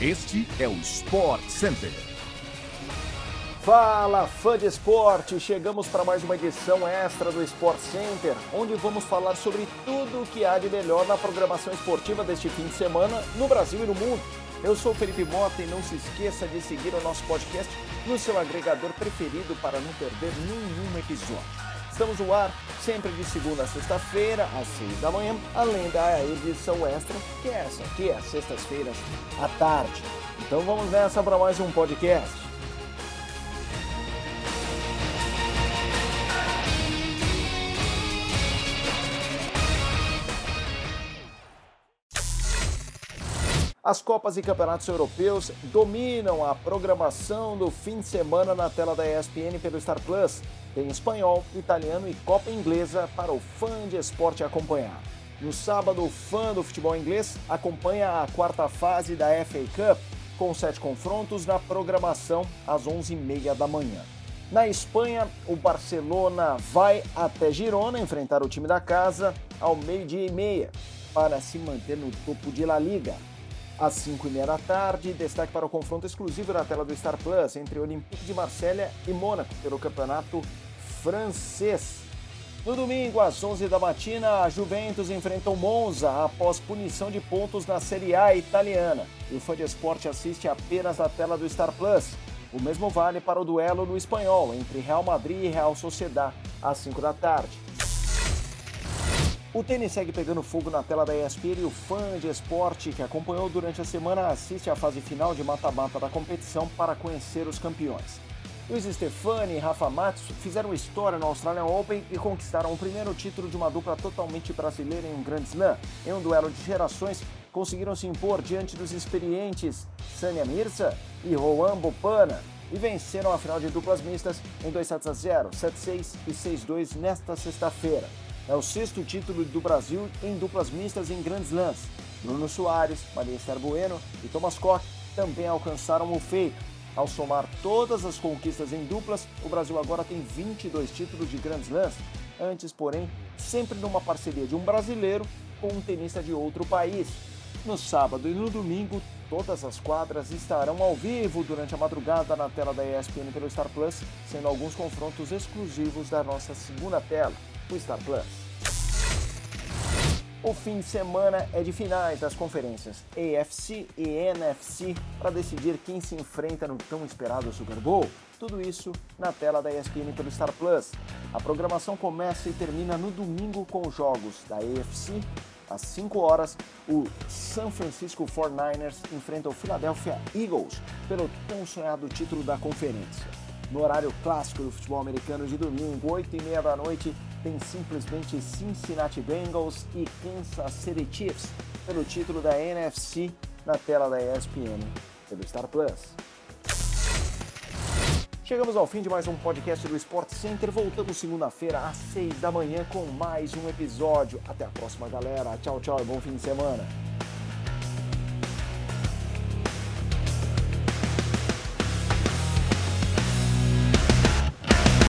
Este é o Sport Center. Fala, fã de esporte! Chegamos para mais uma edição extra do Sport Center, onde vamos falar sobre tudo o que há de melhor na programação esportiva deste fim de semana no Brasil e no mundo. Eu sou Felipe Mota e não se esqueça de seguir o nosso podcast no seu agregador preferido para não perder nenhum episódio. Estamos no ar sempre de segunda a sexta-feira, às seis da manhã, além da edição extra, que é essa aqui, às sextas-feiras à tarde. Então vamos nessa para mais um podcast. As Copas e Campeonatos Europeus dominam a programação do fim de semana na tela da ESPN pelo Star Plus. Tem espanhol, italiano e Copa Inglesa para o fã de esporte acompanhar. No sábado, o fã do futebol inglês acompanha a quarta fase da FA Cup, com sete confrontos na programação às 11h30 da manhã. Na Espanha, o Barcelona vai até Girona enfrentar o time da casa ao meio-dia e meia para se manter no topo de La Liga. Às 5 e meia da tarde, destaque para o confronto exclusivo na tela do Star Plus entre Olympique de Marselha e Mônaco pelo campeonato francês. No domingo, às 11 da matina, a Juventus enfrenta o Monza após punição de pontos na Série A italiana. E o fã de esporte assiste apenas na tela do Star Plus. O mesmo vale para o duelo no espanhol entre Real Madrid e Real Sociedad, às 5 da tarde. O tênis segue pegando fogo na tela da ESPN e o fã de esporte que acompanhou durante a semana assiste à fase final de mata-mata da competição para conhecer os campeões. Luiz Stefani e Rafa Matos fizeram história no Australian Open e conquistaram o primeiro título de uma dupla totalmente brasileira em um Grand Slam. Em um duelo de gerações, conseguiram se impor diante dos experientes Sânia Mirza e Juan Bopana e venceram a final de duplas mistas em 2 sets a 0, 7-6 e 6-2 nesta sexta-feira. É o sexto título do Brasil em duplas mistas em grandes lãs. Bruno Soares, Maria Esther Bueno e Thomas Koch também alcançaram o feito. Ao somar todas as conquistas em duplas, o Brasil agora tem 22 títulos de grandes lãs. Antes, porém, sempre numa parceria de um brasileiro com um tenista de outro país. No sábado e no domingo, todas as quadras estarão ao vivo durante a madrugada na tela da ESPN pelo Star Plus, sendo alguns confrontos exclusivos da nossa segunda tela o Star Plus. O fim de semana é de finais das conferências AFC e NFC para decidir quem se enfrenta no tão esperado Super Bowl. Tudo isso na tela da ESPN pelo Star Plus. A programação começa e termina no domingo com os jogos da AFC. Às 5 horas, o San Francisco 49ers enfrenta o Philadelphia Eagles pelo tão sonhado título da conferência. No horário clássico do futebol americano de domingo, 8 e meia da noite, tem simplesmente Cincinnati Bengals e Kansas City Chiefs pelo título da NFC na tela da ESPN pelo Star Plus. Chegamos ao fim de mais um podcast do Sport Center. Voltamos segunda-feira às 6 da manhã com mais um episódio. Até a próxima, galera. Tchau, tchau e bom fim de semana.